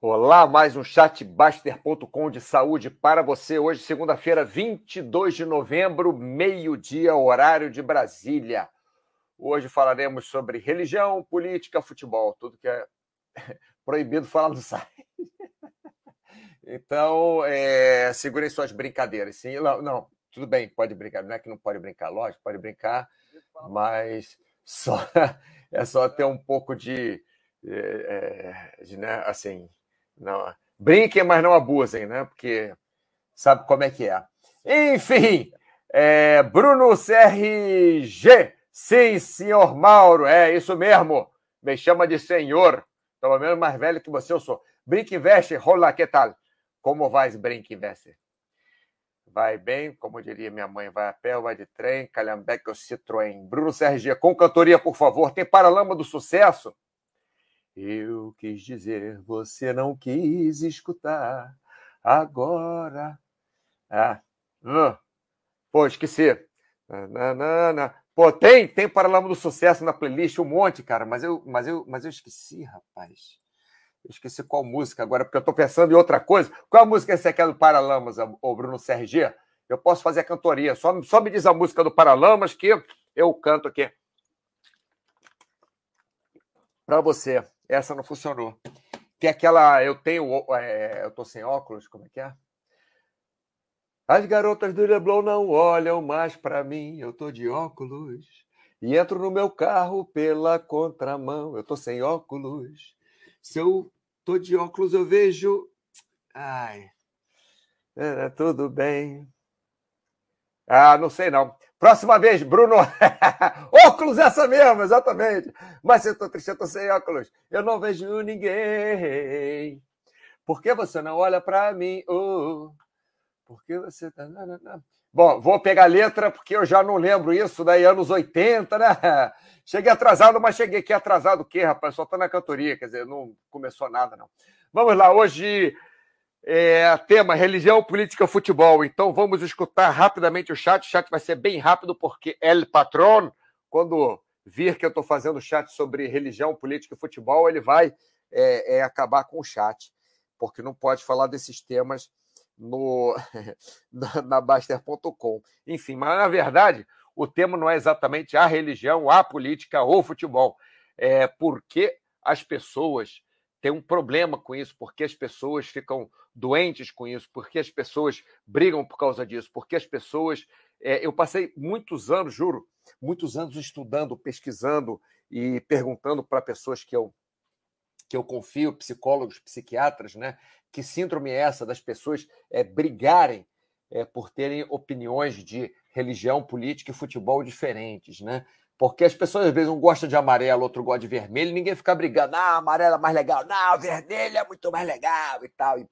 Olá, mais um chatbaster.com de saúde para você. Hoje, segunda-feira, 22 de novembro, meio-dia, horário de Brasília. Hoje falaremos sobre religião, política, futebol, tudo que é proibido falar no site. Então, é, segurem suas brincadeiras. Sim, não, não, tudo bem, pode brincar. Não é que não pode brincar, lógico, pode brincar, mas só é só ter um pouco de, é, é de né, assim, não, brinquem, mas não abusem, né? Porque sabe como é que é. Enfim, é, Bruno CRG. Sim, senhor Mauro, é isso mesmo. Me chama de senhor. Pelo menos mais velho que você eu sou. Brinque investe, rola, que tal? Como vai, Brinque investe? Vai bem, como diria minha mãe, vai a pé vai de trem, Calhambeque ou Citroën. Bruno CRG, com cantoria, por favor. Tem Paralama do Sucesso? Eu quis dizer, você não quis escutar. Agora. Ah, hum. pô, esqueci. Nanana. Pô, tem, tem Paralama do Sucesso na playlist, um monte, cara, mas eu, mas eu, mas eu esqueci, rapaz. Eu esqueci qual música agora, porque eu tô pensando em outra coisa. Qual música você quer do Paralamas, o Bruno CRG? Eu posso fazer a cantoria. Só, só me diz a música do Paralamas que eu canto aqui. Para você. Essa não funcionou. Tem aquela. Eu tenho. É, eu tô sem óculos, como é que é? As garotas do Leblon não olham mais para mim, eu tô de óculos. E entro no meu carro pela contramão, eu tô sem óculos. Se eu tô de óculos, eu vejo. Ai. É, tudo bem. Ah, não sei não. Próxima vez, Bruno. óculos essa mesmo, exatamente. Mas eu estou triste, eu estou sem óculos. Eu não vejo ninguém. Por que você não olha para mim? Oh, por que você tá. Bom, vou pegar a letra, porque eu já não lembro isso, daí anos 80, né? Cheguei atrasado, mas cheguei aqui atrasado o quê, rapaz? Só tô na cantoria, quer dizer, não começou nada, não. Vamos lá, hoje é, tema religião, política, futebol. Então vamos escutar rapidamente o chat. O chat vai ser bem rápido, porque El Patron, quando vir que eu estou fazendo chat sobre religião, política e futebol, ele vai é, é, acabar com o chat, porque não pode falar desses temas no na Baster.com. Enfim, mas na verdade o tema não é exatamente a religião, a política ou futebol. É porque as pessoas tem um problema com isso, porque as pessoas ficam doentes com isso, porque as pessoas brigam por causa disso, porque as pessoas. É, eu passei muitos anos, juro, muitos anos estudando, pesquisando e perguntando para pessoas que eu, que eu confio, psicólogos, psiquiatras, né? Que síndrome é essa das pessoas é, brigarem é, por terem opiniões de religião, política e futebol diferentes, né? Porque as pessoas às vezes um gostam de amarelo, outro gosta de vermelho, ninguém fica brigando. Ah, amarelo é mais legal. Não, vermelho é muito mais legal e tal. E.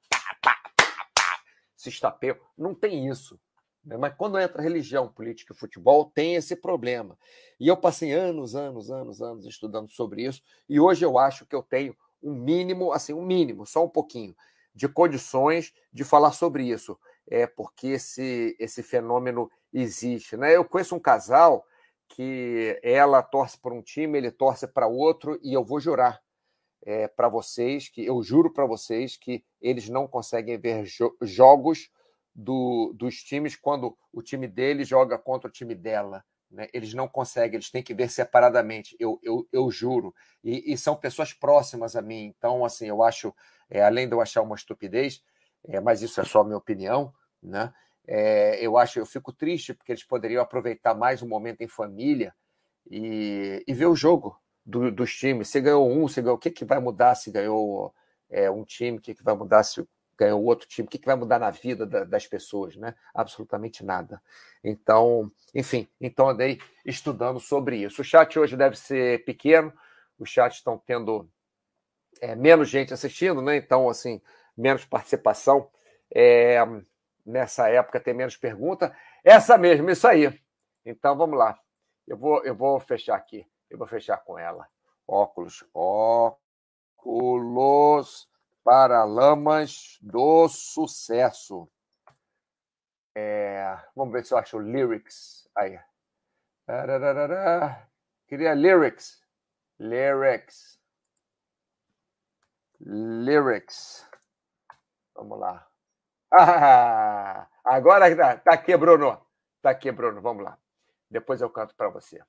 Se estapeia. Não tem isso. Né? Mas quando entra religião, política e futebol, tem esse problema. E eu passei anos, anos, anos, anos estudando sobre isso. E hoje eu acho que eu tenho um mínimo, assim, um mínimo, só um pouquinho, de condições de falar sobre isso. É porque esse, esse fenômeno existe. Né? Eu conheço um casal que ela torce para um time, ele torce para outro, e eu vou jurar é, para vocês que eu juro para vocês que eles não conseguem ver jo jogos do, dos times quando o time dele joga contra o time dela. Né? Eles não conseguem, eles têm que ver separadamente, eu, eu, eu juro. E, e são pessoas próximas a mim, então, assim, eu acho, é, além de eu achar uma estupidez, é, mas isso é só a minha opinião, né? É, eu acho, eu fico triste porque eles poderiam aproveitar mais um momento em família e, e ver o jogo do, dos times. Se ganhou um, se ganhou, o que, que vai mudar se ganhou é, um time, o que, que vai mudar se ganhou outro time, o que, que vai mudar na vida da, das pessoas, né? Absolutamente nada. Então, enfim, então andei estudando sobre isso. O chat hoje deve ser pequeno, os chats estão tendo é, menos gente assistindo, né? Então, assim, menos participação. É, nessa época ter menos pergunta. Essa mesmo, isso aí. Então vamos lá. Eu vou, eu vou fechar aqui. Eu vou fechar com ela. Óculos, óculos para lamas do sucesso. É, vamos ver se eu acho lyrics. Aí. Queria lyrics. Lyrics. Lyrics. Vamos lá. Ah, agora tá, tá aqui, Bruno. Tá aqui, Bruno. Vamos lá. Depois eu canto para você.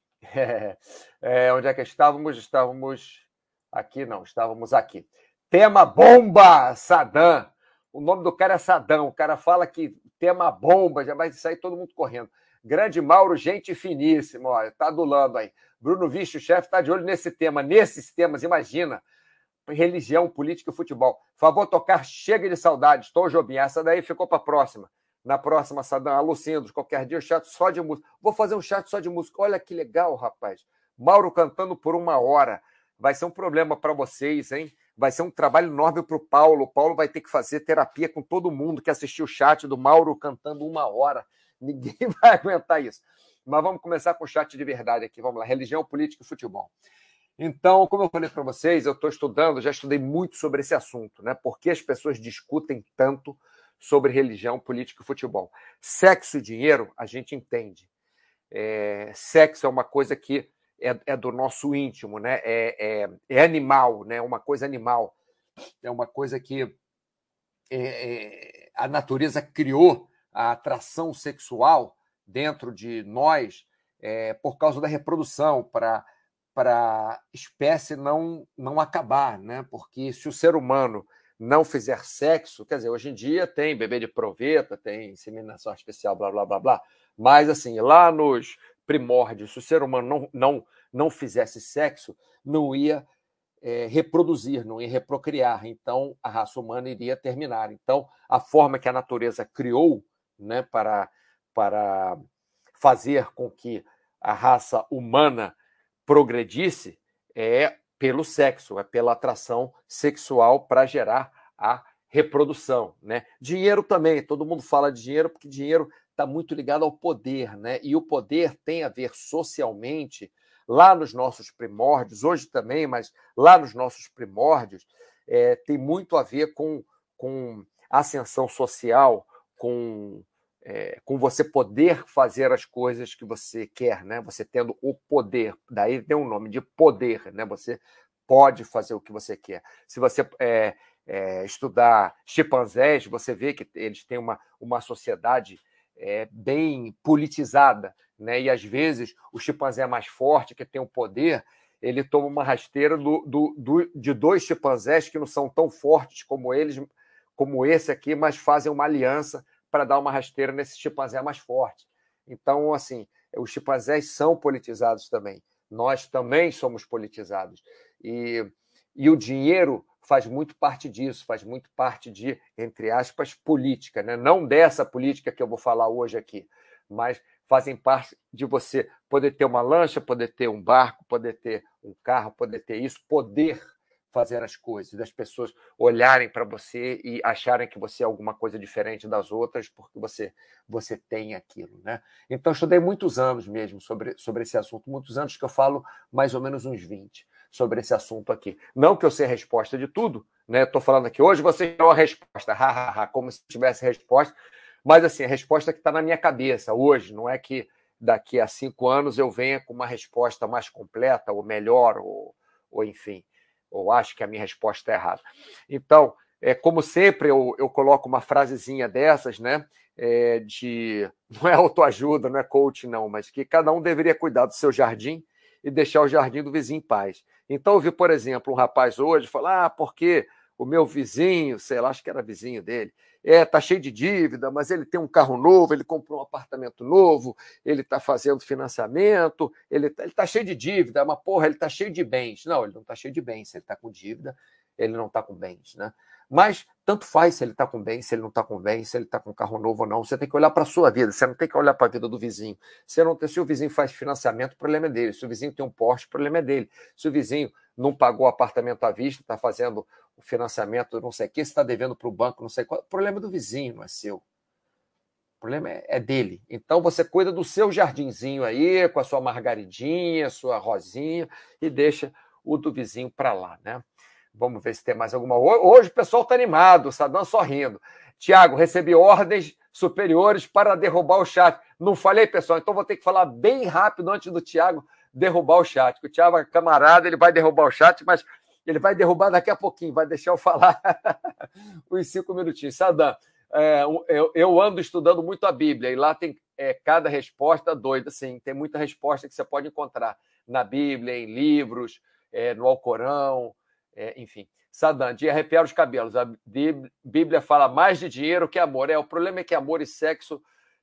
É, onde é que estávamos? Estávamos aqui, não, estávamos aqui. Tema bomba, Sadam. O nome do cara é Sadam. O cara fala que tema bomba, já vai sair todo mundo correndo. Grande Mauro, gente finíssima, olha, tá adulando aí. Bruno Vixe, o chefe, está de olho nesse tema, nesses temas, imagina. Religião, política e futebol. Favor tocar Chega de Saudades, Tom Jobim. Essa daí ficou para próxima. Na próxima, Sadam, Alucindos, qualquer dia, um chat só de música. Vou fazer um chat só de música. Olha que legal, rapaz. Mauro cantando por uma hora. Vai ser um problema para vocês, hein? Vai ser um trabalho enorme para o Paulo. O Paulo vai ter que fazer terapia com todo mundo que assistiu o chat do Mauro cantando uma hora. Ninguém vai aguentar isso. Mas vamos começar com o chat de verdade aqui. Vamos lá. Religião, política e futebol. Então, como eu falei para vocês, eu estou estudando, já estudei muito sobre esse assunto, né? Por que as pessoas discutem tanto sobre religião, política e futebol? Sexo e dinheiro, a gente entende. É, sexo é uma coisa que é, é do nosso íntimo, né? É, é, é, animal, né? Uma coisa animal. É uma coisa que é, é, a natureza criou a atração sexual dentro de nós é, por causa da reprodução, para para espécie não não acabar, né? Porque se o ser humano não fizer sexo, quer dizer, hoje em dia tem bebê de proveta, tem inseminação artificial, blá blá blá blá, mas assim lá nos primórdios, se o ser humano não, não, não fizesse sexo, não ia é, reproduzir, não ia reprocriar. Então, a raça humana iria terminar. Então, a forma que a natureza criou né, para, para fazer com que a raça humana progredisse é pelo sexo, é pela atração sexual para gerar a reprodução, né? Dinheiro também, todo mundo fala de dinheiro porque dinheiro está muito ligado ao poder, né? E o poder tem a ver socialmente, lá nos nossos primórdios, hoje também, mas lá nos nossos primórdios, é, tem muito a ver com, com ascensão social, com, é, com você poder fazer as coisas que você quer, né? Você tendo o poder, daí tem um nome de poder, né? Você pode fazer o que você quer. Se você é, é, estudar chimpanzés, você vê que eles têm uma, uma sociedade é, bem politizada, né? E às vezes o chimpanzé mais forte, que tem o poder, ele toma uma rasteira do, do, do, de dois chimpanzés que não são tão fortes como eles, como esse aqui, mas fazem uma aliança para dar uma rasteira nesse chimpanzé mais forte. Então, assim, os chimpanzés são politizados também. Nós também somos politizados. E, e o dinheiro faz muito parte disso, faz muito parte de, entre aspas, política, né? não dessa política que eu vou falar hoje aqui, mas fazem parte de você poder ter uma lancha, poder ter um barco, poder ter um carro, poder ter isso, poder fazer as coisas, das pessoas olharem para você e acharem que você é alguma coisa diferente das outras porque você você tem aquilo, né? Então estudei muitos anos mesmo sobre, sobre esse assunto, muitos anos que eu falo mais ou menos uns 20 sobre esse assunto aqui. Não que eu sei a resposta de tudo, né? Estou falando aqui hoje, você deu a resposta, como se tivesse resposta, mas assim, a resposta que está na minha cabeça hoje, não é que daqui a cinco anos eu venha com uma resposta mais completa, ou melhor, ou, ou enfim, ou acho que a minha resposta é errada. Então, é, como sempre, eu, eu coloco uma frasezinha dessas, né? É, de não é autoajuda, não é coach, não, mas que cada um deveria cuidar do seu jardim e deixar o jardim do vizinho em paz. Então, eu vi, por exemplo, um rapaz hoje falar: ah, porque o meu vizinho, sei lá, acho que era vizinho dele, é, tá cheio de dívida, mas ele tem um carro novo, ele comprou um apartamento novo, ele está fazendo financiamento, ele está tá cheio de dívida, mas porra, ele está cheio de bens. Não, ele não está cheio de bens, ele está com dívida, ele não está com bens, né? Mas tanto faz se ele está com bem, se ele não está com bem, se ele está com carro novo ou não. Você tem que olhar para a sua vida, você não tem que olhar para a vida do vizinho. Não se o vizinho faz financiamento, o problema é dele. Se o vizinho tem um Porsche, o problema é dele. Se o vizinho não pagou o apartamento à vista, está fazendo o financiamento, não sei o quê, está devendo para o banco, não sei qual. O problema é do vizinho, não é seu. O problema é, é dele. Então você cuida do seu jardinzinho aí, com a sua margaridinha, sua rosinha, e deixa o do vizinho para lá, né? Vamos ver se tem mais alguma. Hoje o pessoal está animado, o Sadam sorrindo. Tiago, recebi ordens superiores para derrubar o chat. Não falei, pessoal, então vou ter que falar bem rápido antes do Tiago derrubar o chat. o Tiago é camarada, ele vai derrubar o chat, mas Ele vai derrubar daqui a pouquinho, vai deixar eu falar uns cinco minutinhos. Sadam, é, eu, eu, ando estudando muito a Bíblia e lá tem é, cada resposta doida, assim, tem muita resposta que você pode encontrar na Bíblia, em livros, é, no Alcorão, é, enfim. Sadam, de arrepiar os cabelos. A Bíblia fala mais de dinheiro que amor. É, o problema é que amor e sexo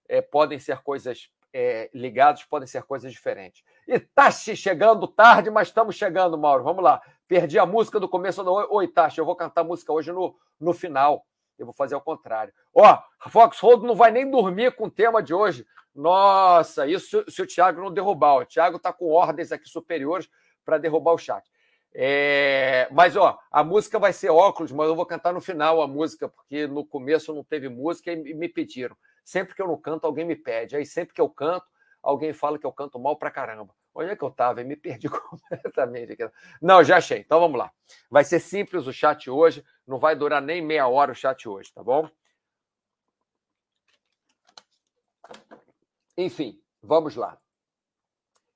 é, podem ser coisas é, ligadas, podem ser coisas diferentes. E tá chegando tarde, mas estamos chegando, Mauro. Vamos lá. Perdi a música do começo do Oi, eu vou cantar música hoje no, no final. Eu vou fazer ao contrário. Ó, Fox Hold não vai nem dormir com o tema de hoje. Nossa, isso se o Thiago não derrubar. O Thiago está com ordens aqui superiores para derrubar o chat. É... Mas, ó, a música vai ser óculos, mas eu vou cantar no final a música, porque no começo não teve música e me pediram. Sempre que eu não canto, alguém me pede. Aí sempre que eu canto, alguém fala que eu canto mal pra caramba. Onde é que eu estava? Me perdi completamente. Não, já achei. Então vamos lá. Vai ser simples o chat hoje. Não vai durar nem meia hora o chat hoje, tá bom? Enfim, vamos lá.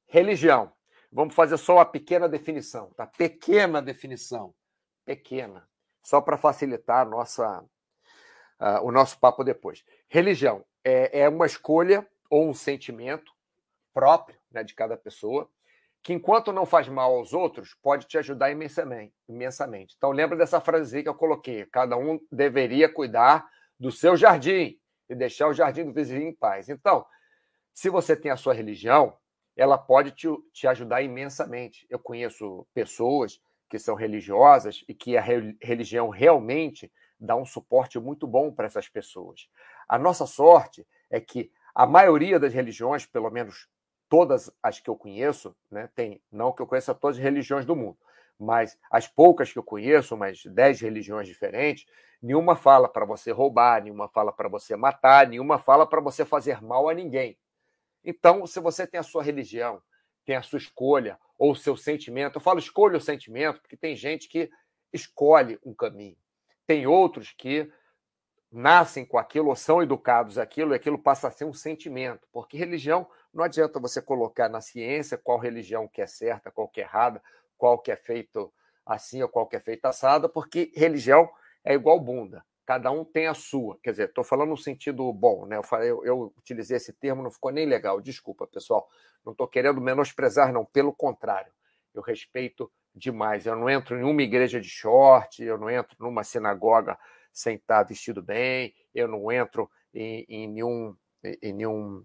Religião. Vamos fazer só uma pequena definição, tá? Pequena definição. Pequena. Só para facilitar nossa, uh, o nosso papo depois. Religião é, é uma escolha ou um sentimento próprio né, de cada pessoa, que enquanto não faz mal aos outros, pode te ajudar imensamente. imensamente. Então lembra dessa frase que eu coloquei: cada um deveria cuidar do seu jardim e deixar o jardim do vizinho em paz. Então, se você tem a sua religião, ela pode te, te ajudar imensamente. Eu conheço pessoas que são religiosas e que a religião realmente dá um suporte muito bom para essas pessoas. A nossa sorte é que a maioria das religiões, pelo menos todas as que eu conheço, né, tem, não que eu conheça todas as religiões do mundo, mas as poucas que eu conheço, umas dez religiões diferentes, nenhuma fala para você roubar, nenhuma fala para você matar, nenhuma fala para você fazer mal a ninguém. Então, se você tem a sua religião, tem a sua escolha ou o seu sentimento, eu falo escolha o sentimento porque tem gente que escolhe um caminho, tem outros que nascem com aquilo ou são educados aquilo e aquilo passa a ser um sentimento, porque religião não adianta você colocar na ciência qual religião que é certa, qual que é errada, qual que é feito assim ou qual que é feito assada, porque religião é igual bunda. Cada um tem a sua. Quer dizer, estou falando no sentido bom, né? Eu, falei, eu, eu, utilizei esse termo, não ficou nem legal. Desculpa, pessoal. Não estou querendo menosprezar, não. Pelo contrário, eu respeito demais. Eu não entro em uma igreja de short, eu não entro numa sinagoga sem estar vestido bem, eu não entro em, em nenhum, em nenhum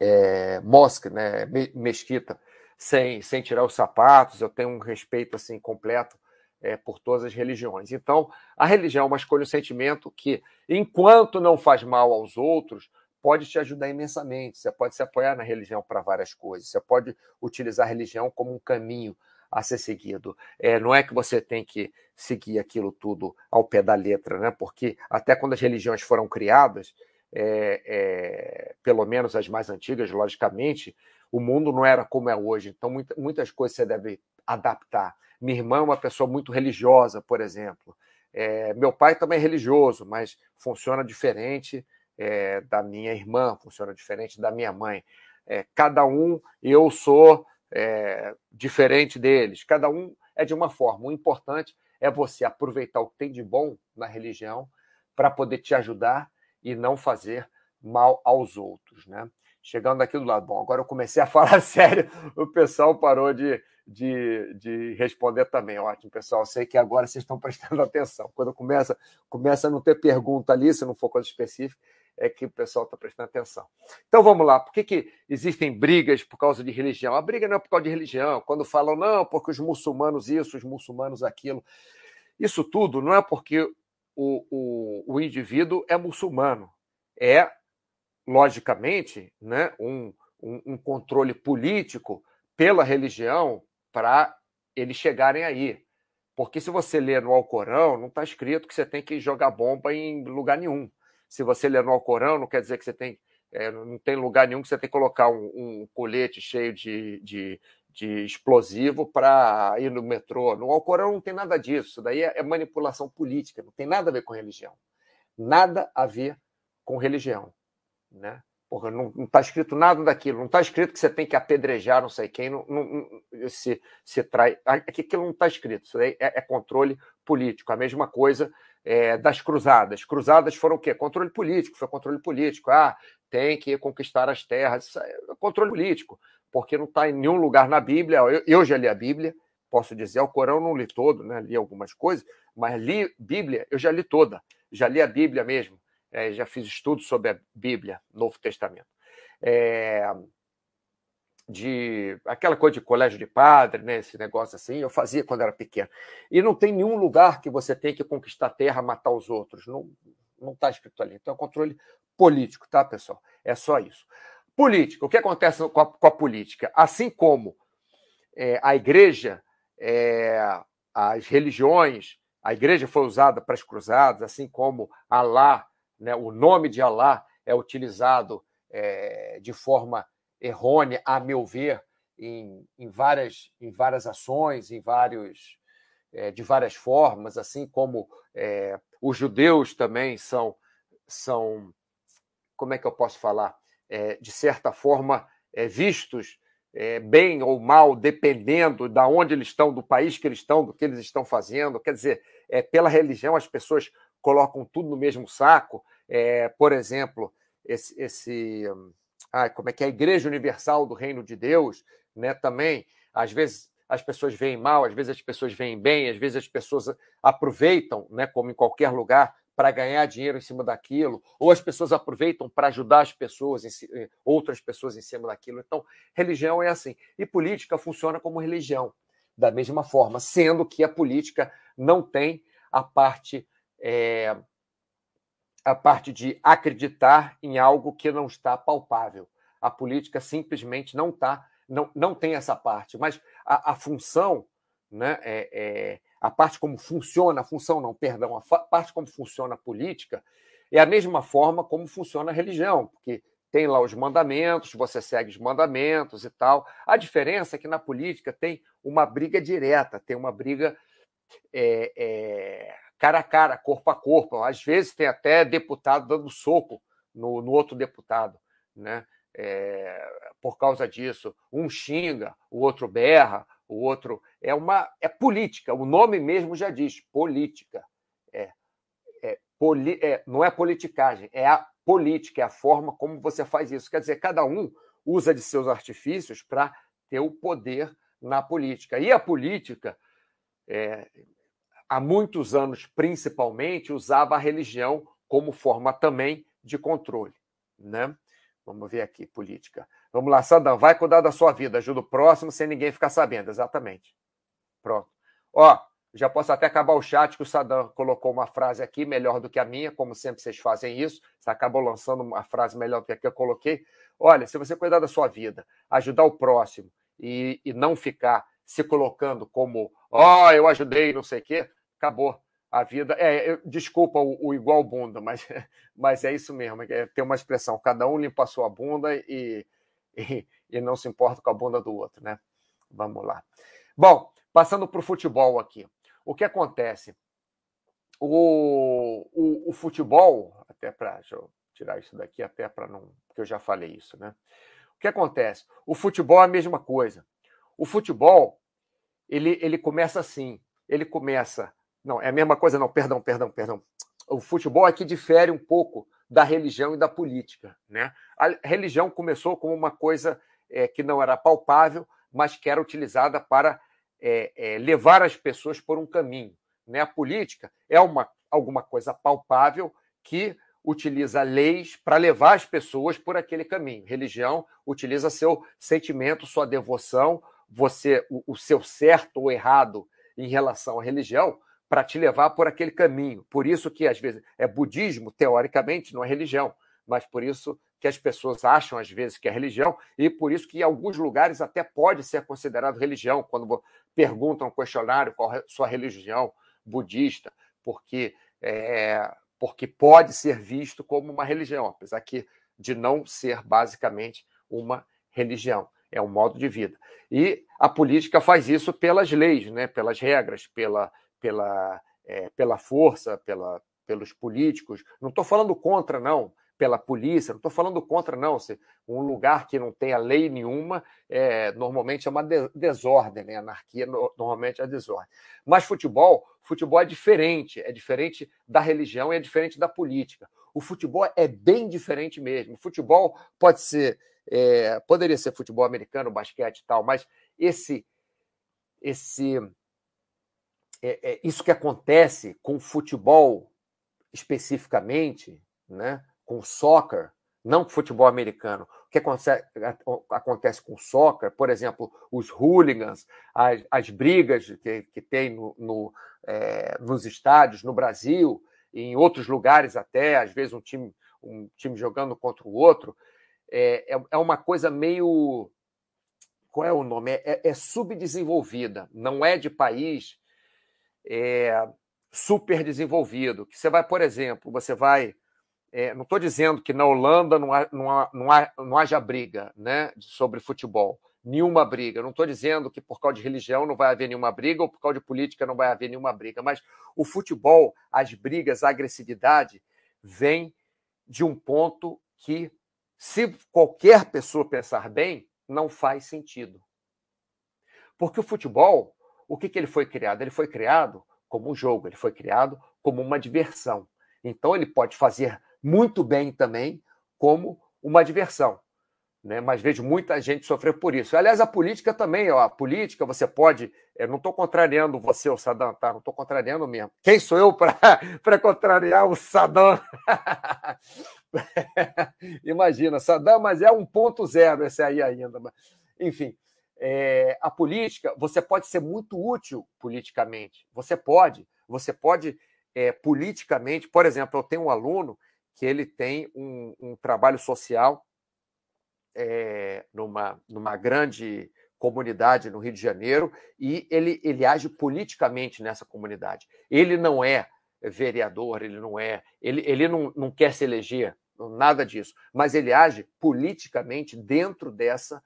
é, mosque, né? mesquita, sem, sem tirar os sapatos. Eu tenho um respeito assim completo é, por todas as religiões. Então, a religião é uma escolha, um sentimento que, enquanto não faz mal aos outros, pode te ajudar imensamente. Você pode se apoiar na religião para várias coisas. Você pode utilizar a religião como um caminho a ser seguido. É, não é que você tem que seguir aquilo tudo ao pé da letra, né? Porque até quando as religiões foram criadas, é, é, pelo menos as mais antigas, logicamente, o mundo não era como é hoje. Então, muita, muitas coisas você deve adaptar. Minha irmã é uma pessoa muito religiosa, por exemplo. É, meu pai também é religioso, mas funciona diferente é, da minha irmã, funciona diferente da minha mãe. É, cada um, eu sou é, diferente deles, cada um é de uma forma. O importante é você aproveitar o que tem de bom na religião para poder te ajudar e não fazer mal aos outros, né? Chegando aqui do lado, bom, agora eu comecei a falar sério, o pessoal parou de, de, de responder também. Ótimo, pessoal. sei que agora vocês estão prestando atenção. Quando começa, começa a não ter pergunta ali, se não for coisa específica, é que o pessoal está prestando atenção. Então vamos lá. Por que, que existem brigas por causa de religião? A briga não é por causa de religião. Quando falam, não, porque os muçulmanos isso, os muçulmanos aquilo. Isso tudo não é porque o, o, o indivíduo é muçulmano. É, logicamente, né, um, um, um controle político pela religião para eles chegarem aí. Porque se você ler no Alcorão, não está escrito que você tem que jogar bomba em lugar nenhum. Se você ler no Alcorão, não quer dizer que você tem. É, não tem lugar nenhum que você tem que colocar um, um colete cheio de, de, de explosivo para ir no metrô. No Alcorão não tem nada disso. Isso daí é, é manipulação política, não tem nada a ver com religião. Nada a ver com religião. Né? Porra, não está escrito nada daquilo, não está escrito que você tem que apedrejar não sei quem, não, não, se, se trai. Aquilo não está escrito, isso aí é, é, controle político. A mesma coisa é, das cruzadas. Cruzadas foram o quê? Controle político, foi controle político. Ah, tem que conquistar as terras, é controle político, porque não está em nenhum lugar na Bíblia. Eu, eu já li a Bíblia, posso dizer, o Corão não li todo, né? li algumas coisas, mas li Bíblia, eu já li toda, já li a Bíblia mesmo é, já fiz estudos sobre a Bíblia, Novo Testamento. É, de aquela coisa de colégio de padre, né, esse negócio assim, eu fazia quando era pequeno. E não tem nenhum lugar que você tem que conquistar terra, matar os outros. Não não está escrito ali. Então é controle político, tá, pessoal? É só isso. Política. O que acontece com a, com a política? Assim como é, a igreja, é, as religiões, a igreja foi usada para as cruzadas, assim como Alá né, o nome de Alá é utilizado é, de forma errônea, a meu ver, em, em, várias, em várias ações, em vários, é, de várias formas, assim como é, os judeus também são, são, como é que eu posso falar, é, de certa forma é, vistos é, bem ou mal, dependendo da onde eles estão, do país que eles estão, do que eles estão fazendo. Quer dizer, é, pela religião as pessoas colocam tudo no mesmo saco. É, por exemplo, esse, esse ah, como é que é a Igreja Universal do Reino de Deus, né? Também, às vezes as pessoas veem mal, às vezes as pessoas veem bem, às vezes as pessoas aproveitam, né? Como em qualquer lugar, para ganhar dinheiro em cima daquilo, ou as pessoas aproveitam para ajudar as pessoas, eh, outras pessoas em cima daquilo. Então, religião é assim. E política funciona como religião, da mesma forma, sendo que a política não tem a parte é, a parte de acreditar em algo que não está palpável. A política simplesmente não está, não, não tem essa parte. Mas a, a função, né, é, é, a parte como funciona, a função não, perdão, a parte como funciona a política é a mesma forma como funciona a religião, porque tem lá os mandamentos, você segue os mandamentos e tal. A diferença é que na política tem uma briga direta, tem uma briga é, é, cara a cara, corpo a corpo. Às vezes tem até deputado dando soco no, no outro deputado, né? É, por causa disso, um xinga, o outro berra, o outro é uma é política. O nome mesmo já diz política. É, é, poli, é não é politicagem, é a política, é a forma como você faz isso. Quer dizer, cada um usa de seus artifícios para ter o poder na política. E a política, é, há muitos anos, principalmente, usava a religião como forma também de controle. Né? Vamos ver aqui, política. Vamos lá, Sadam, vai cuidar da sua vida, ajuda o próximo sem ninguém ficar sabendo. Exatamente. Pronto. Ó, já posso até acabar o chat, que o Sadam colocou uma frase aqui melhor do que a minha, como sempre vocês fazem isso. Você acabou lançando uma frase melhor do que a que eu coloquei. Olha, se você cuidar da sua vida, ajudar o próximo e, e não ficar se colocando como, ó, oh, eu ajudei, não sei o quê, acabou a vida. É, eu, desculpa o, o, igual bunda, mas, mas é isso mesmo. É, tem uma expressão: cada um limpa a sua bunda e, e, não se importa com a bunda do outro, né? Vamos lá. Bom, passando para o futebol aqui. O que acontece? O, o, o futebol, até para. Tirar isso daqui, até para não. Porque eu já falei isso, né? O que acontece? O futebol é a mesma coisa. O futebol, ele, ele começa assim. Ele começa não, é a mesma coisa, não, perdão, perdão, perdão. O futebol aqui difere um pouco da religião e da política. Né? A religião começou como uma coisa é, que não era palpável, mas que era utilizada para é, é, levar as pessoas por um caminho. Né? A política é uma, alguma coisa palpável que utiliza leis para levar as pessoas por aquele caminho. Religião utiliza seu sentimento, sua devoção, você o, o seu certo ou errado em relação à religião para te levar por aquele caminho. Por isso que, às vezes, é budismo, teoricamente, não é religião, mas por isso que as pessoas acham, às vezes, que é religião, e por isso que, em alguns lugares, até pode ser considerado religião, quando perguntam no questionário qual é a sua religião budista, porque, é, porque pode ser visto como uma religião, apesar que de não ser basicamente uma religião, é um modo de vida. E a política faz isso pelas leis, né, pelas regras, pela pela, é, pela força, pela, pelos políticos. Não estou falando contra, não, pela polícia. Não estou falando contra, não. Se um lugar que não tenha lei nenhuma, é, normalmente é uma desordem, né? Anarquia normalmente é desordem. Mas futebol, futebol é diferente, é diferente da religião e é diferente da política. O futebol é bem diferente mesmo. O futebol pode ser, é, poderia ser futebol americano, basquete e tal, mas esse, esse, é, é isso que acontece com o futebol especificamente, né? com o soccer, não com o futebol americano. O que acontece com o soccer, por exemplo, os hooligans, as, as brigas que, que tem no, no é, nos estádios, no Brasil, em outros lugares até, às vezes um time, um time jogando contra o outro, é, é, é uma coisa meio. Qual é o nome? É, é subdesenvolvida, não é de país é, super desenvolvido. Que você vai, por exemplo, você vai é, não estou dizendo que na Holanda não, há, não, há, não, há, não haja briga né, sobre futebol, nenhuma briga. Não estou dizendo que por causa de religião não vai haver nenhuma briga ou por causa de política não vai haver nenhuma briga, mas o futebol, as brigas, a agressividade, vem de um ponto que, se qualquer pessoa pensar bem, não faz sentido. Porque o futebol, o que, que ele foi criado? Ele foi criado como um jogo, ele foi criado como uma diversão. Então ele pode fazer muito bem também como uma diversão. Né? Mas vejo muita gente sofrer por isso. Aliás, a política também, ó, a política você pode. Eu não estou contrariando você, o Saddam, tá? Não estou contrariando mesmo. Quem sou eu para contrariar o Saddam? Imagina, Saddam, mas é 1.0 esse aí ainda. Enfim, é, a política, você pode ser muito útil politicamente. Você pode, você pode é, politicamente. Por exemplo, eu tenho um aluno que ele tem um, um trabalho social é, numa, numa grande comunidade no Rio de Janeiro e ele, ele age politicamente nessa comunidade. Ele não é vereador, ele não é, ele, ele não, não quer se eleger, nada disso, mas ele age politicamente dentro dessa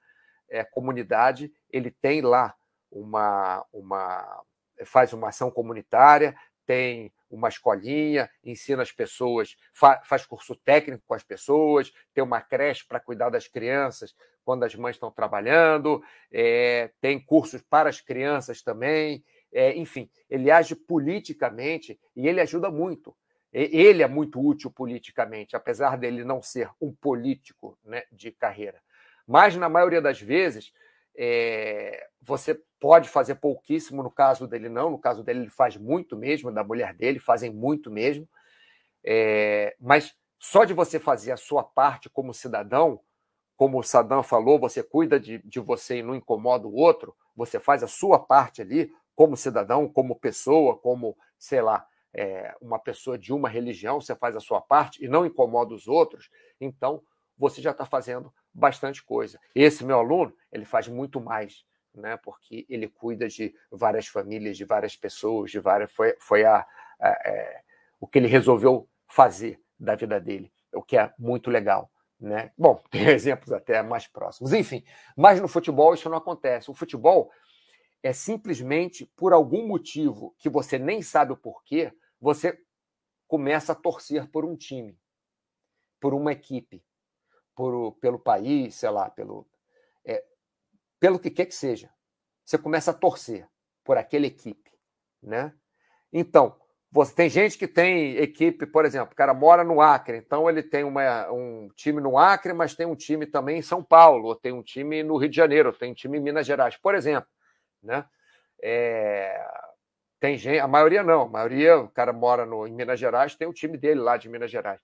é, comunidade. Ele tem lá uma, uma faz uma ação comunitária, tem uma escolinha, ensina as pessoas, fa faz curso técnico com as pessoas, tem uma creche para cuidar das crianças quando as mães estão trabalhando, é, tem cursos para as crianças também. É, enfim, ele age politicamente e ele ajuda muito. Ele é muito útil politicamente, apesar dele não ser um político né, de carreira. Mas, na maioria das vezes, é, você pode fazer pouquíssimo, no caso dele não, no caso dele ele faz muito mesmo, da mulher dele fazem muito mesmo, é, mas só de você fazer a sua parte como cidadão, como o Sadam falou, você cuida de, de você e não incomoda o outro, você faz a sua parte ali como cidadão, como pessoa, como, sei lá, é, uma pessoa de uma religião, você faz a sua parte e não incomoda os outros, então você já está fazendo bastante coisa. Esse meu aluno, ele faz muito mais, né? Porque ele cuida de várias famílias, de várias pessoas, de várias. Foi, foi a, a é, o que ele resolveu fazer da vida dele, o que é muito legal. Né? Bom, tem exemplos até mais próximos. Enfim, mas no futebol isso não acontece. O futebol é simplesmente por algum motivo que você nem sabe o porquê, você começa a torcer por um time, por uma equipe por, pelo país, sei lá, pelo, é, pelo que quer que seja. Você começa a torcer por aquela equipe, né? Então, você tem gente que tem equipe, por exemplo, o cara mora no Acre, então ele tem uma, um time no Acre, mas tem um time também em São Paulo, ou tem um time no Rio de Janeiro, tem um time em Minas Gerais, por exemplo, né? É, tem gente, a maioria não, a maioria, o cara mora no, em Minas Gerais, tem o time dele lá de Minas Gerais.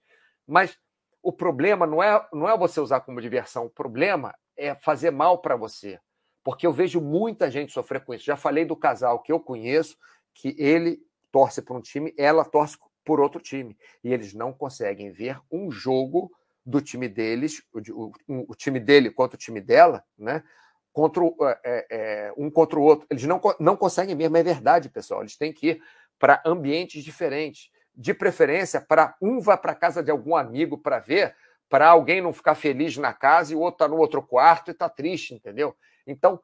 Mas o problema não é, não é você usar como diversão, o problema é fazer mal para você. Porque eu vejo muita gente sofrer com isso. Já falei do casal que eu conheço, que ele torce para um time, ela torce por outro time. E eles não conseguem ver um jogo do time deles, o, o, o time dele contra o time dela, né? Contra, é, é, um contra o outro. Eles não, não conseguem mesmo, é verdade, pessoal. Eles têm que ir para ambientes diferentes de preferência para um vá para casa de algum amigo para ver, para alguém não ficar feliz na casa e o outro está no outro quarto e está triste, entendeu? Então,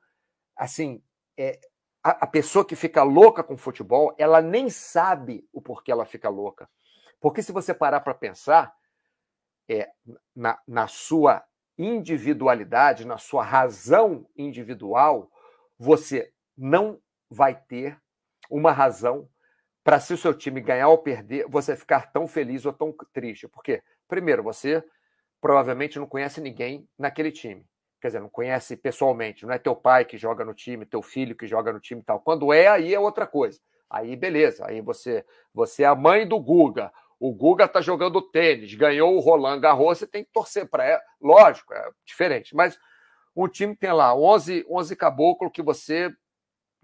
assim, é, a, a, pessoa que fica louca com futebol, ela nem sabe o porquê ela fica louca. Porque se você parar para pensar, é, na, na sua individualidade, na sua razão individual, você não vai ter uma razão para, se o seu time ganhar ou perder, você ficar tão feliz ou tão triste. Porque, primeiro, você provavelmente não conhece ninguém naquele time. Quer dizer, não conhece pessoalmente, não é teu pai que joga no time, teu filho que joga no time e tal. Quando é, aí é outra coisa. Aí beleza, aí você, você é a mãe do Guga, o Guga está jogando tênis, ganhou o Roland Garros, você tem que torcer para ela. Lógico, é diferente. Mas um time tem lá 11, 11 caboclos que você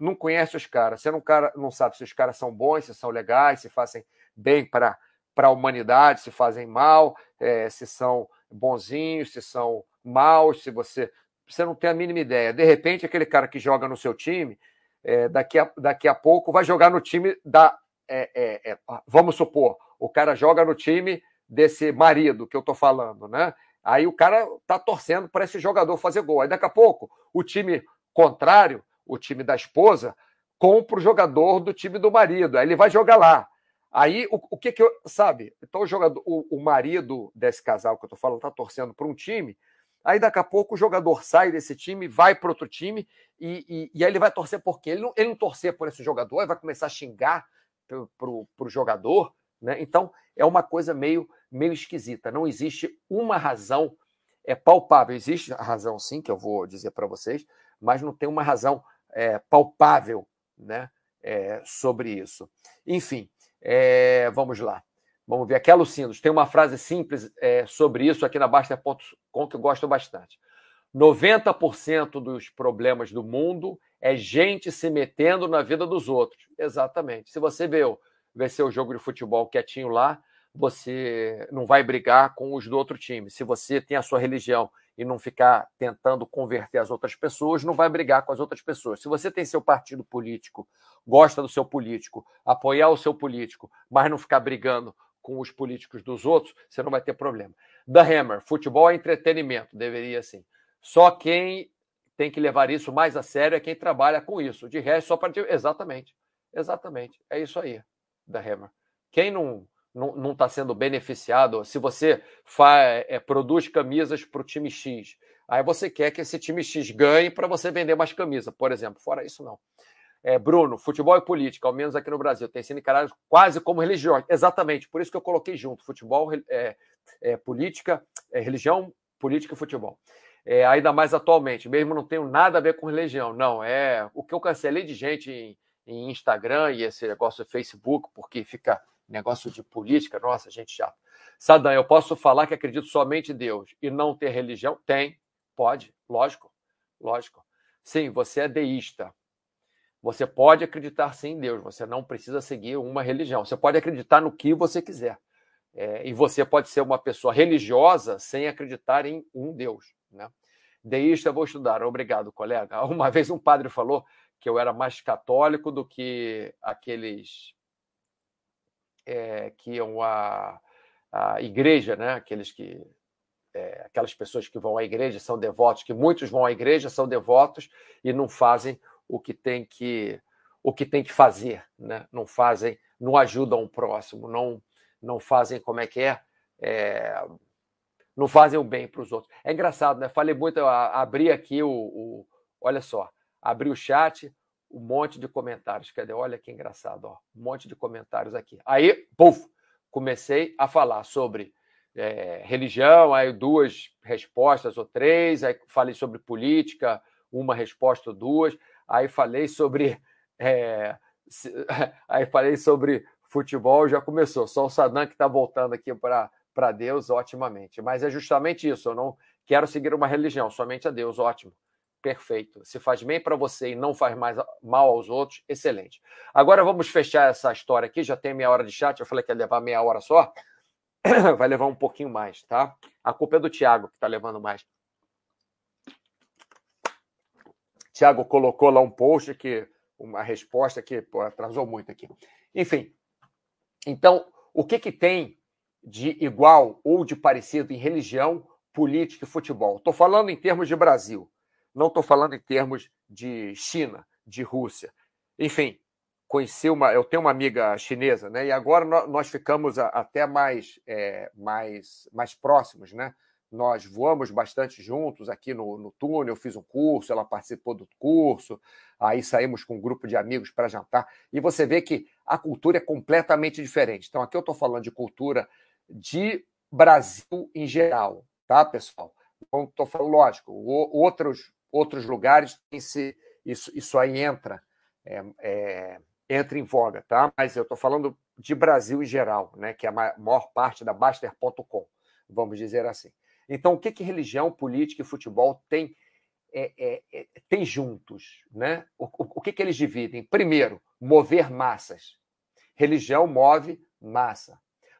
não conhece os caras. Você não, cara, não sabe se os caras são bons, se são legais, se fazem bem para a humanidade, se fazem mal, é, se são bonzinhos, se são maus, se você. Você não tem a mínima ideia. De repente, aquele cara que joga no seu time, é, daqui, a, daqui a pouco vai jogar no time da. É, é, é vamos supor, o cara joga no time desse marido que eu tô falando, né? Aí o cara tá torcendo para esse jogador fazer gol. Aí daqui a pouco o time contrário, o time da esposa, compra o jogador do time do marido. Aí ele vai jogar lá. Aí o, o que que eu. Sabe? Então o jogador, o, o marido desse casal que eu tô falando tá torcendo para um time. Aí daqui a pouco o jogador sai desse time, vai para outro time e, e, e, aí ele vai torcer por quê? Ele não, ele não torcer por esse jogador, ele vai começar a xingar para o jogador. Né? Então, é uma coisa meio, meio esquisita. Não existe uma razão é palpável. Existe a razão, sim, que eu vou dizer para vocês, mas não tem uma razão é, palpável né, é, sobre isso. Enfim, é, vamos lá. Vamos ver aqui, Alucindos. Tem uma frase simples é, sobre isso aqui na Baster.com que eu gosto bastante. 90% dos problemas do mundo é gente se metendo na vida dos outros. Exatamente. Se você vê ver seu jogo de futebol quietinho lá, você não vai brigar com os do outro time. Se você tem a sua religião e não ficar tentando converter as outras pessoas, não vai brigar com as outras pessoas. Se você tem seu partido político, gosta do seu político, apoiar o seu político, mas não ficar brigando com os políticos dos outros, você não vai ter problema. The Hammer, futebol é entretenimento, deveria sim. Só quem tem que levar isso mais a sério é quem trabalha com isso. De resto, só para. Exatamente. Exatamente. É isso aí da Hammer. Quem não não está sendo beneficiado, se você faz, é, produz camisas para o time X, aí você quer que esse time X ganhe para você vender mais camisa, por exemplo. Fora isso, não. É, Bruno, futebol e política, ao menos aqui no Brasil, tem sido encarado quase como religião. Exatamente, por isso que eu coloquei junto: futebol, é, é política, religião, política e futebol. Ainda mais atualmente, mesmo não tenho nada a ver com religião, não. É o que eu cancelei de gente em, em Instagram e esse negócio de Facebook, porque fica negócio de política, nossa, gente chata. Sadam, eu posso falar que acredito somente em Deus e não ter religião? Tem, pode, lógico, lógico. Sim, você é deísta. Você pode acreditar sim em Deus, você não precisa seguir uma religião. Você pode acreditar no que você quiser. É, e você pode ser uma pessoa religiosa sem acreditar em um Deus. Né? Deísta, vou estudar. Obrigado, colega. Uma vez um padre falou que eu era mais católico do que aqueles é, que iam à, à igreja, né? Aqueles que é, aquelas pessoas que vão à igreja são devotos, que muitos vão à igreja são devotos e não fazem o que tem que o que tem que fazer, né? Não fazem, não ajudam o próximo, não não fazem como é que é, é não fazem o bem para os outros. É engraçado, né? Falei muito, abri aqui o, o olha só, abri o chat, um monte de comentários. Cadê? Olha que engraçado, ó. um monte de comentários aqui. Aí, puf, comecei a falar sobre é, religião, aí duas respostas ou três, aí falei sobre política, uma resposta ou duas, aí falei sobre. É, aí falei sobre futebol, já começou. Só o Sadam que está voltando aqui para Deus, otimamente. Mas é justamente isso, eu não quero seguir uma religião, somente a Deus, ótimo perfeito. Se faz bem para você e não faz mais mal aos outros, excelente. Agora vamos fechar essa história aqui. Já tem meia hora de chat. Eu falei que ia levar meia hora só. Vai levar um pouquinho mais, tá? A culpa é do Tiago que está levando mais. Tiago colocou lá um post que uma resposta que pô, atrasou muito aqui. Enfim, então o que que tem de igual ou de parecido em religião, política e futebol? Estou falando em termos de Brasil. Não estou falando em termos de China, de Rússia. Enfim, conheci uma. Eu tenho uma amiga chinesa, né? E agora nós ficamos até mais, é, mais, mais próximos, né? Nós voamos bastante juntos aqui no, no túnel. Eu fiz um curso, ela participou do curso. Aí saímos com um grupo de amigos para jantar. E você vê que a cultura é completamente diferente. Então, aqui eu estou falando de cultura de Brasil em geral, tá, pessoal? Então, estou falando, lógico, outros, outros lugares esse, isso, isso aí entra, é, é, entra em voga, tá? Mas eu estou falando de Brasil em geral, né? Que é a maior parte da Baster.com, vamos dizer assim. Então, o que, que religião, política e futebol tem, é, é, é tem juntos? Né? O, o, o que, que eles dividem? Primeiro, mover massas. Religião move massa.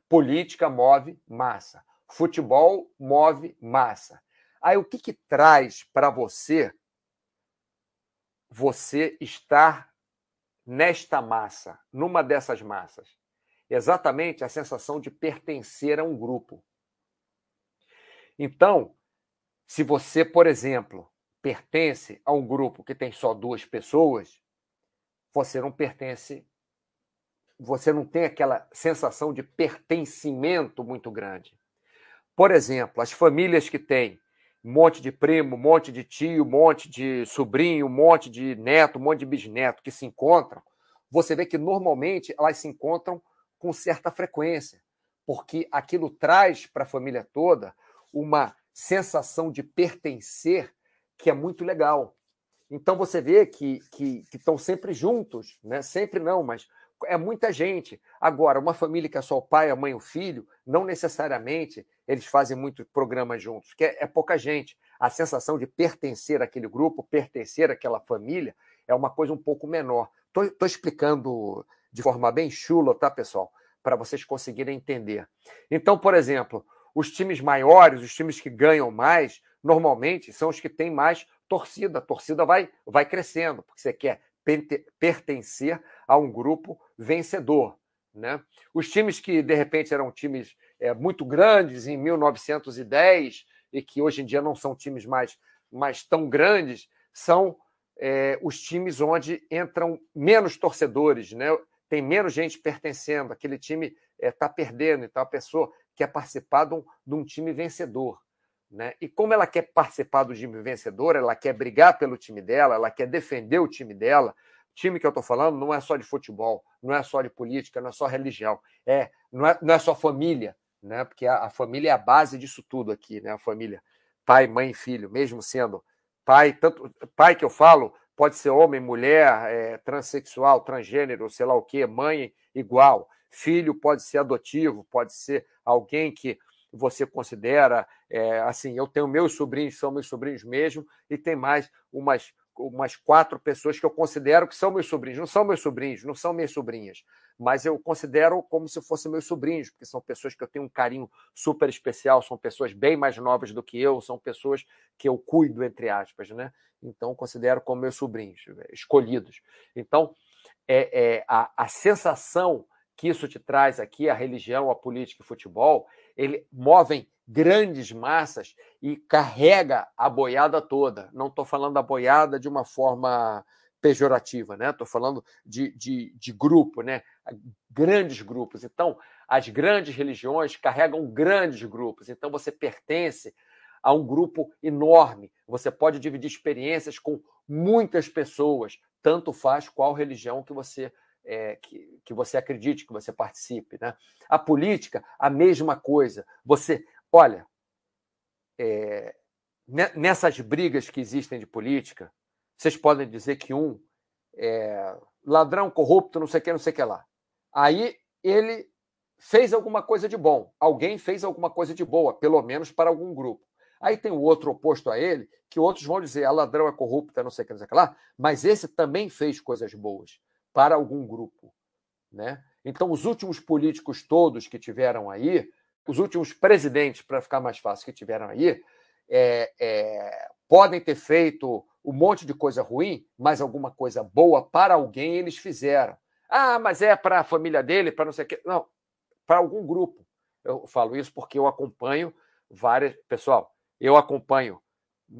Política move massa. Futebol move massa. Aí o que, que traz para você você estar nesta massa, numa dessas massas? Exatamente a sensação de pertencer a um grupo. Então, se você, por exemplo, pertence a um grupo que tem só duas pessoas, você não pertence, você não tem aquela sensação de pertencimento muito grande. Por exemplo, as famílias que têm um monte de primo, um monte de tio, um monte de sobrinho, um monte de neto, um monte de bisneto que se encontram, você vê que normalmente elas se encontram com certa frequência, porque aquilo traz para a família toda uma sensação de pertencer que é muito legal. Então você vê que, que, estão sempre juntos, né? Sempre não, mas é muita gente. Agora, uma família que é só o pai, a mãe e o filho, não necessariamente eles fazem muito programa juntos, que é, é pouca gente. A sensação de pertencer àquele grupo, pertencer àquela família, é uma coisa um pouco menor. Estou explicando de forma bem chula, tá, pessoal? Para vocês conseguirem entender. Então, por exemplo, os times maiores, os times que ganham mais, normalmente são os que têm mais torcida. A torcida vai, vai crescendo, porque você quer pertencer a um grupo vencedor. Né? Os times que, de repente, eram times é, muito grandes em 1910 e que hoje em dia não são times mais, mais tão grandes, são é, os times onde entram menos torcedores, né? tem menos gente pertencendo, aquele time está é, perdendo, então a pessoa quer participar de um, de um time vencedor. Né? E como ela quer participar do time vencedor, ela quer brigar pelo time dela, ela quer defender o time dela. O time que eu estou falando não é só de futebol, não é só de política, não é só religião, é não é, não é só família, né? Porque a, a família é a base disso tudo aqui, né? A família, pai, mãe, filho, mesmo sendo pai, tanto pai que eu falo pode ser homem, mulher, é, transexual, transgênero, sei lá o quê, mãe igual. Filho pode ser adotivo, pode ser alguém que você considera é, assim. Eu tenho meus sobrinhos, são meus sobrinhos mesmo, e tem mais umas, umas quatro pessoas que eu considero que são meus sobrinhos. Não são meus sobrinhos, não são minhas sobrinhas, mas eu considero como se fossem meus sobrinhos, porque são pessoas que eu tenho um carinho super especial, são pessoas bem mais novas do que eu, são pessoas que eu cuido, entre aspas, né? Então, considero como meus sobrinhos, escolhidos. Então, é, é a, a sensação que isso te traz aqui, a religião, a política e o futebol, ele movem grandes massas e carrega a boiada toda. Não estou falando da boiada de uma forma pejorativa, né? Estou falando de, de, de grupo, né? Grandes grupos. Então, as grandes religiões carregam grandes grupos. Então, você pertence a um grupo enorme. Você pode dividir experiências com muitas pessoas. Tanto faz qual religião que você é, que, que você acredite, que você participe. Né? A política, a mesma coisa. Você, olha, é, nessas brigas que existem de política, vocês podem dizer que um é ladrão, corrupto, não sei o que, não sei o que lá. Aí ele fez alguma coisa de bom, alguém fez alguma coisa de boa, pelo menos para algum grupo. Aí tem o outro oposto a ele, que outros vão dizer, a ah, ladrão é corrupto, não sei o que, não sei o que lá, mas esse também fez coisas boas para algum grupo. Né? Então, os últimos políticos todos que tiveram aí, os últimos presidentes, para ficar mais fácil, que tiveram aí, é, é, podem ter feito um monte de coisa ruim, mas alguma coisa boa para alguém eles fizeram. Ah, mas é para a família dele, para não sei o quê. Não, para algum grupo. Eu falo isso porque eu acompanho várias. Pessoal, eu acompanho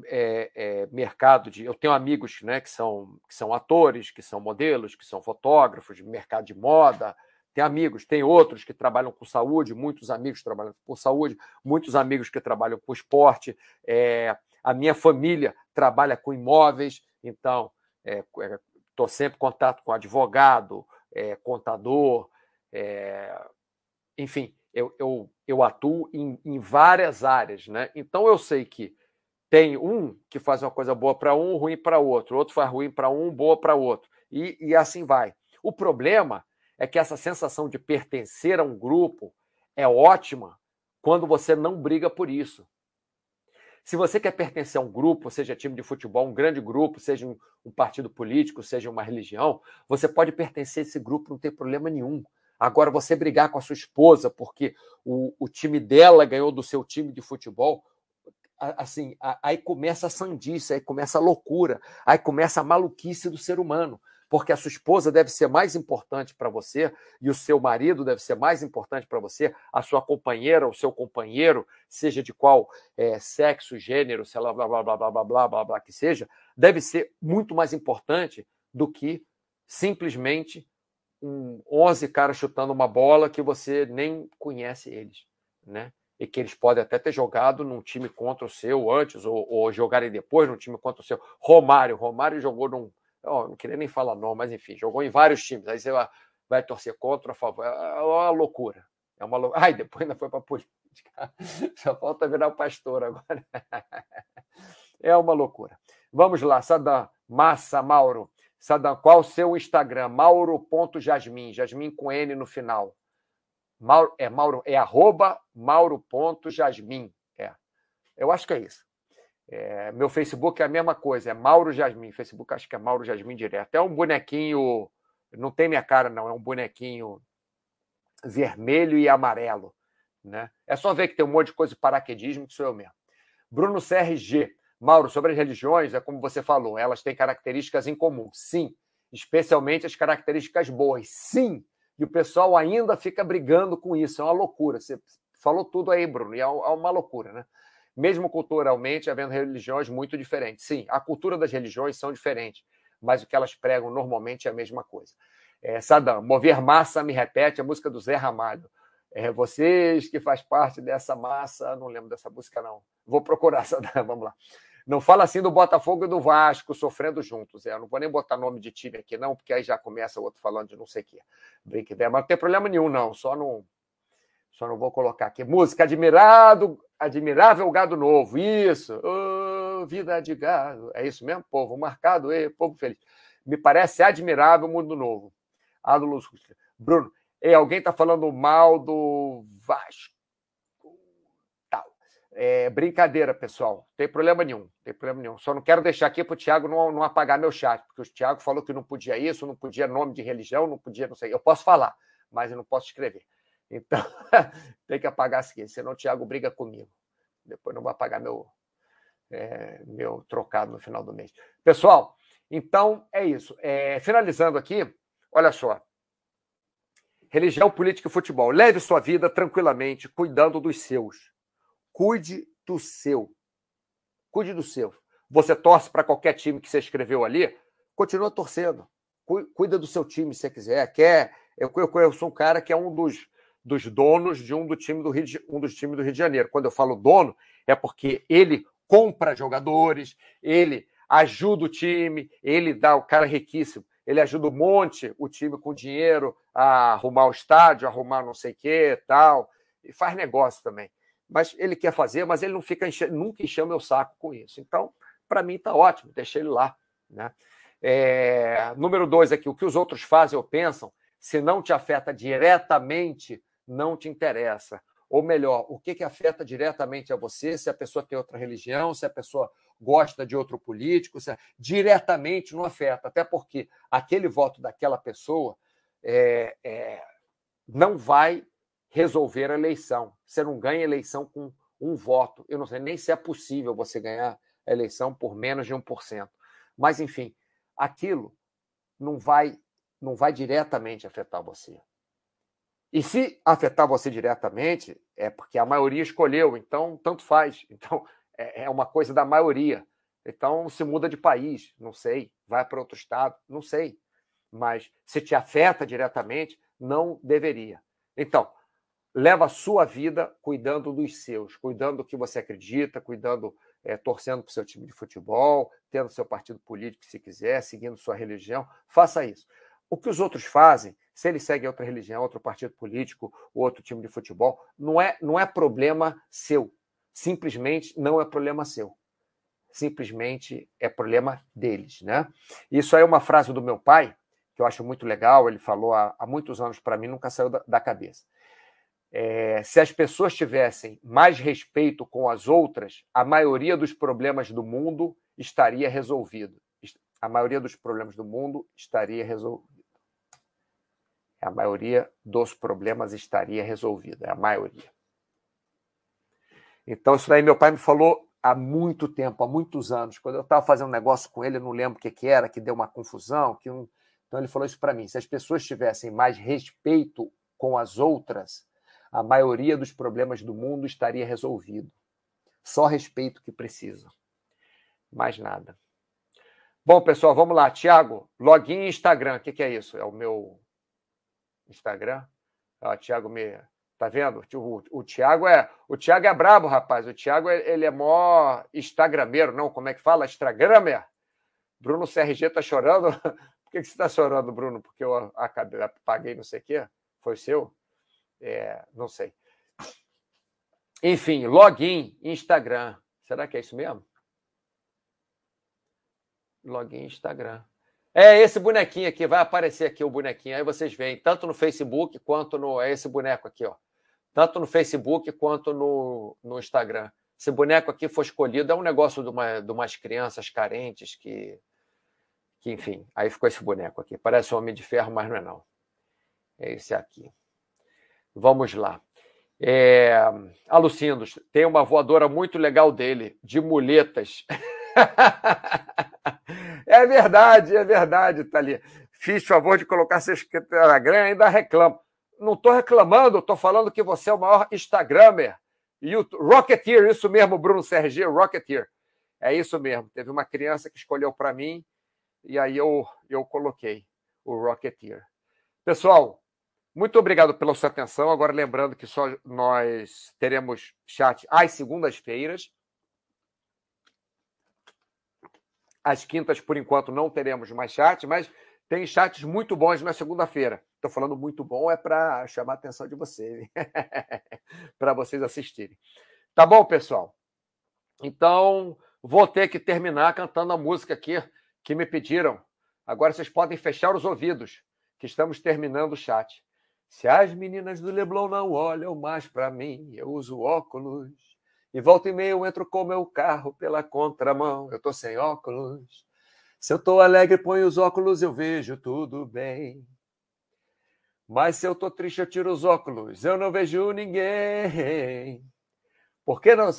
é, é, mercado de. Eu tenho amigos né, que, são, que são atores, que são modelos, que são fotógrafos, mercado de moda. Tem amigos, tem outros que trabalham com saúde, muitos amigos trabalham com saúde, muitos amigos que trabalham com esporte. É, a minha família trabalha com imóveis, então estou é, sempre em contato com advogado, é, contador, é, enfim, eu, eu, eu atuo em, em várias áreas. Né? Então eu sei que tem um que faz uma coisa boa para um, ruim para outro, outro faz ruim para um, boa para outro, e, e assim vai. O problema é que essa sensação de pertencer a um grupo é ótima quando você não briga por isso. Se você quer pertencer a um grupo, seja time de futebol, um grande grupo, seja um, um, partido político, seja uma religião, você pode pertencer a esse grupo, não tem problema nenhum. Agora, você brigar com a sua esposa porque o, o time dela ganhou do seu time de futebol, assim, aí começa a sandice, aí começa a loucura, aí começa a maluquice do ser humano, porque a sua esposa deve ser mais importante para você e o seu marido deve ser mais importante para você, a sua companheira, o seu companheiro, seja de qual é, sexo, gênero, sei lá, blá, blá, blá, blá, blá, blá, blá, blá, que seja, deve ser muito mais importante do que simplesmente um 11 caras chutando uma bola que você nem conhece eles, né? E que eles podem até ter jogado num time contra o seu antes, ou, ou jogarem depois num time contra o seu. Romário, Romário jogou num. Não queria nem falar não, mas enfim, jogou em vários times. Aí você vai, vai torcer contra, a favor. É uma loucura. É uma loucura. Ai, depois ainda foi para política. Só falta virar o pastor agora. É uma loucura. Vamos lá, Sadam. Massa, Mauro. Sadam, qual o seu Instagram? Mauro.jasmin. Jasmin com N no final. Mauro, é, Mauro, é arroba mauro.jasmin. É. Eu acho que é isso. É, meu Facebook é a mesma coisa, é Mauro Jasmin. Facebook acho que é Mauro Jasmin direto. É um bonequinho, não tem minha cara, não, é um bonequinho vermelho e amarelo. Né? É só ver que tem um monte de coisa de paraquedismo que sou eu mesmo. Bruno CRG. Mauro, sobre as religiões, é como você falou, elas têm características em comum. Sim. Especialmente as características boas. Sim e o pessoal ainda fica brigando com isso. É uma loucura. Você falou tudo aí, Bruno, e é, é uma loucura, né? Mesmo culturalmente, havendo religiões muito diferentes. Sim, a cultura das religiões são diferentes, mas o que elas pregam normalmente é a mesma coisa. É, Sadam, mover massa me repete a música do Zé Ramalho. É, vocês que faz parte dessa massa, não lembro dessa música, não. Vou procurar, Sadam, vamos lá. Não fala assim do Botafogo e do Vasco sofrendo juntos. É, eu não vou nem botar nome de time aqui, não, porque aí já começa o outro falando de não sei o quê. Brincadeira, mas não tem problema nenhum, não. Só não, só não vou colocar aqui. Música admirado, admirável gado novo. Isso. Oh, vida de gado. É isso mesmo, povo marcado, e povo feliz. Me parece admirável o mundo novo. Adolfo Bruno, alguém está falando mal do Vasco. É, brincadeira, pessoal. Não tem problema nenhum. tem problema nenhum. Só não quero deixar aqui para o Tiago não, não apagar meu chat, porque o Tiago falou que não podia isso, não podia nome de religião, não podia, não sei. Eu posso falar, mas eu não posso escrever. Então, tem que apagar assim, senão o Tiago briga comigo. Depois não vou apagar meu, é, meu trocado no final do mês. Pessoal, então é isso. É, finalizando aqui, olha só. Religião, política e futebol. Leve sua vida tranquilamente, cuidando dos seus Cuide do seu. Cuide do seu. Você torce para qualquer time que você escreveu ali, continua torcendo. Cuida do seu time se você quiser. Quer, eu, eu, eu sou um cara que é um dos, dos donos de um, do time do Rio de, um dos times do Rio de Janeiro. Quando eu falo dono, é porque ele compra jogadores, ele ajuda o time, ele dá o cara riquíssimo, ele ajuda um monte o time com dinheiro a arrumar o estádio, arrumar não sei o que tal, e faz negócio também mas ele quer fazer, mas ele não fica nunca encheu meu saco com isso. Então, para mim está ótimo, deixei ele lá. Né? É, número dois aqui, o que os outros fazem ou pensam, se não te afeta diretamente, não te interessa. Ou melhor, o que, que afeta diretamente a você, se a pessoa tem outra religião, se a pessoa gosta de outro político, se... diretamente não afeta, até porque aquele voto daquela pessoa é, é, não vai resolver a eleição. Você não ganha eleição com um voto. Eu não sei nem se é possível você ganhar a eleição por menos de 1%. Mas, enfim, aquilo não vai, não vai diretamente afetar você. E se afetar você diretamente, é porque a maioria escolheu, então tanto faz. Então, é, é uma coisa da maioria. Então se muda de país, não sei, vai para outro estado, não sei. Mas se te afeta diretamente, não deveria. Então, leva a sua vida cuidando dos seus, cuidando do que você acredita, cuidando, é, torcendo para o seu time de futebol, tendo seu partido político, se quiser, seguindo sua religião, faça isso. O que os outros fazem, se eles seguem outra religião, outro partido político, outro time de futebol, não é, não é problema seu. Simplesmente não é problema seu. Simplesmente é problema deles, né? Isso aí é uma frase do meu pai, que eu acho muito legal, ele falou há, há muitos anos para mim, nunca saiu da, da cabeça. É, se as pessoas tivessem mais respeito com as outras, a maioria dos problemas do mundo estaria resolvido. A maioria dos problemas do mundo estaria resolvido. A maioria dos problemas estaria resolvida. É a maioria. Então, isso daí meu pai me falou há muito tempo, há muitos anos. Quando eu estava fazendo um negócio com ele, eu não lembro o que, que era, que deu uma confusão. Que um... Então, ele falou isso para mim: se as pessoas tivessem mais respeito com as outras, a maioria dos problemas do mundo estaria resolvido. Só respeito que precisa. Mais nada. Bom, pessoal, vamos lá. Tiago, login Instagram. O que, que, é isso? É o meu Instagram? Ó, Tiago me. Tá vendo? O, Tiago é. O Tiago é brabo, rapaz. O Tiago ele é mó Instagrameiro, não? Como é que fala? Instagramer? Bruno CRG tá chorando. Por que, que você está chorando, Bruno? Porque eu acabei, paguei não sei o quê? Foi seu? É, não sei. Enfim, login Instagram. Será que é isso mesmo? Login Instagram. É esse bonequinho aqui, vai aparecer aqui o bonequinho. Aí vocês veem, tanto no Facebook quanto no. É esse boneco aqui, ó. Tanto no Facebook quanto no, no Instagram. Esse boneco aqui foi escolhido, é um negócio de, uma, de umas crianças carentes que. Que, enfim, aí ficou esse boneco aqui. Parece um homem de ferro, mas não é não. É esse aqui. Vamos lá. É, Alucindos, tem uma voadora muito legal dele, de muletas. é verdade, é verdade, Thalia. Fiz favor de colocar seu Instagram ainda reclamo. Não estou reclamando, estou falando que você é o maior Instagramer. E o Rocketeer, isso mesmo, Bruno Sergio, Rocketeer. É isso mesmo. Teve uma criança que escolheu para mim e aí eu, eu coloquei o Rocketeer. Pessoal, muito obrigado pela sua atenção. Agora, lembrando que só nós teremos chat às segundas-feiras. Às quintas, por enquanto, não teremos mais chat, mas tem chats muito bons na segunda-feira. Estou falando muito bom, é para chamar a atenção de vocês, para vocês assistirem. Tá bom, pessoal? Então, vou ter que terminar cantando a música aqui que me pediram. Agora vocês podem fechar os ouvidos, que estamos terminando o chat. Se as meninas do Leblon não olham mais para mim, eu uso óculos. E volta e meia eu entro com meu carro pela contramão, eu tô sem óculos. Se eu tô alegre, ponho os óculos, eu vejo tudo bem. Mas se eu tô triste, eu tiro os óculos, eu não vejo ninguém. Por que não.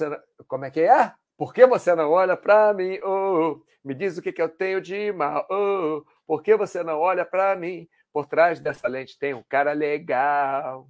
Como é que é? Por que você não olha para mim? Oh, me diz o que, que eu tenho de mal. Oh, por que você não olha para mim? Por trás dessa lente tem um cara legal.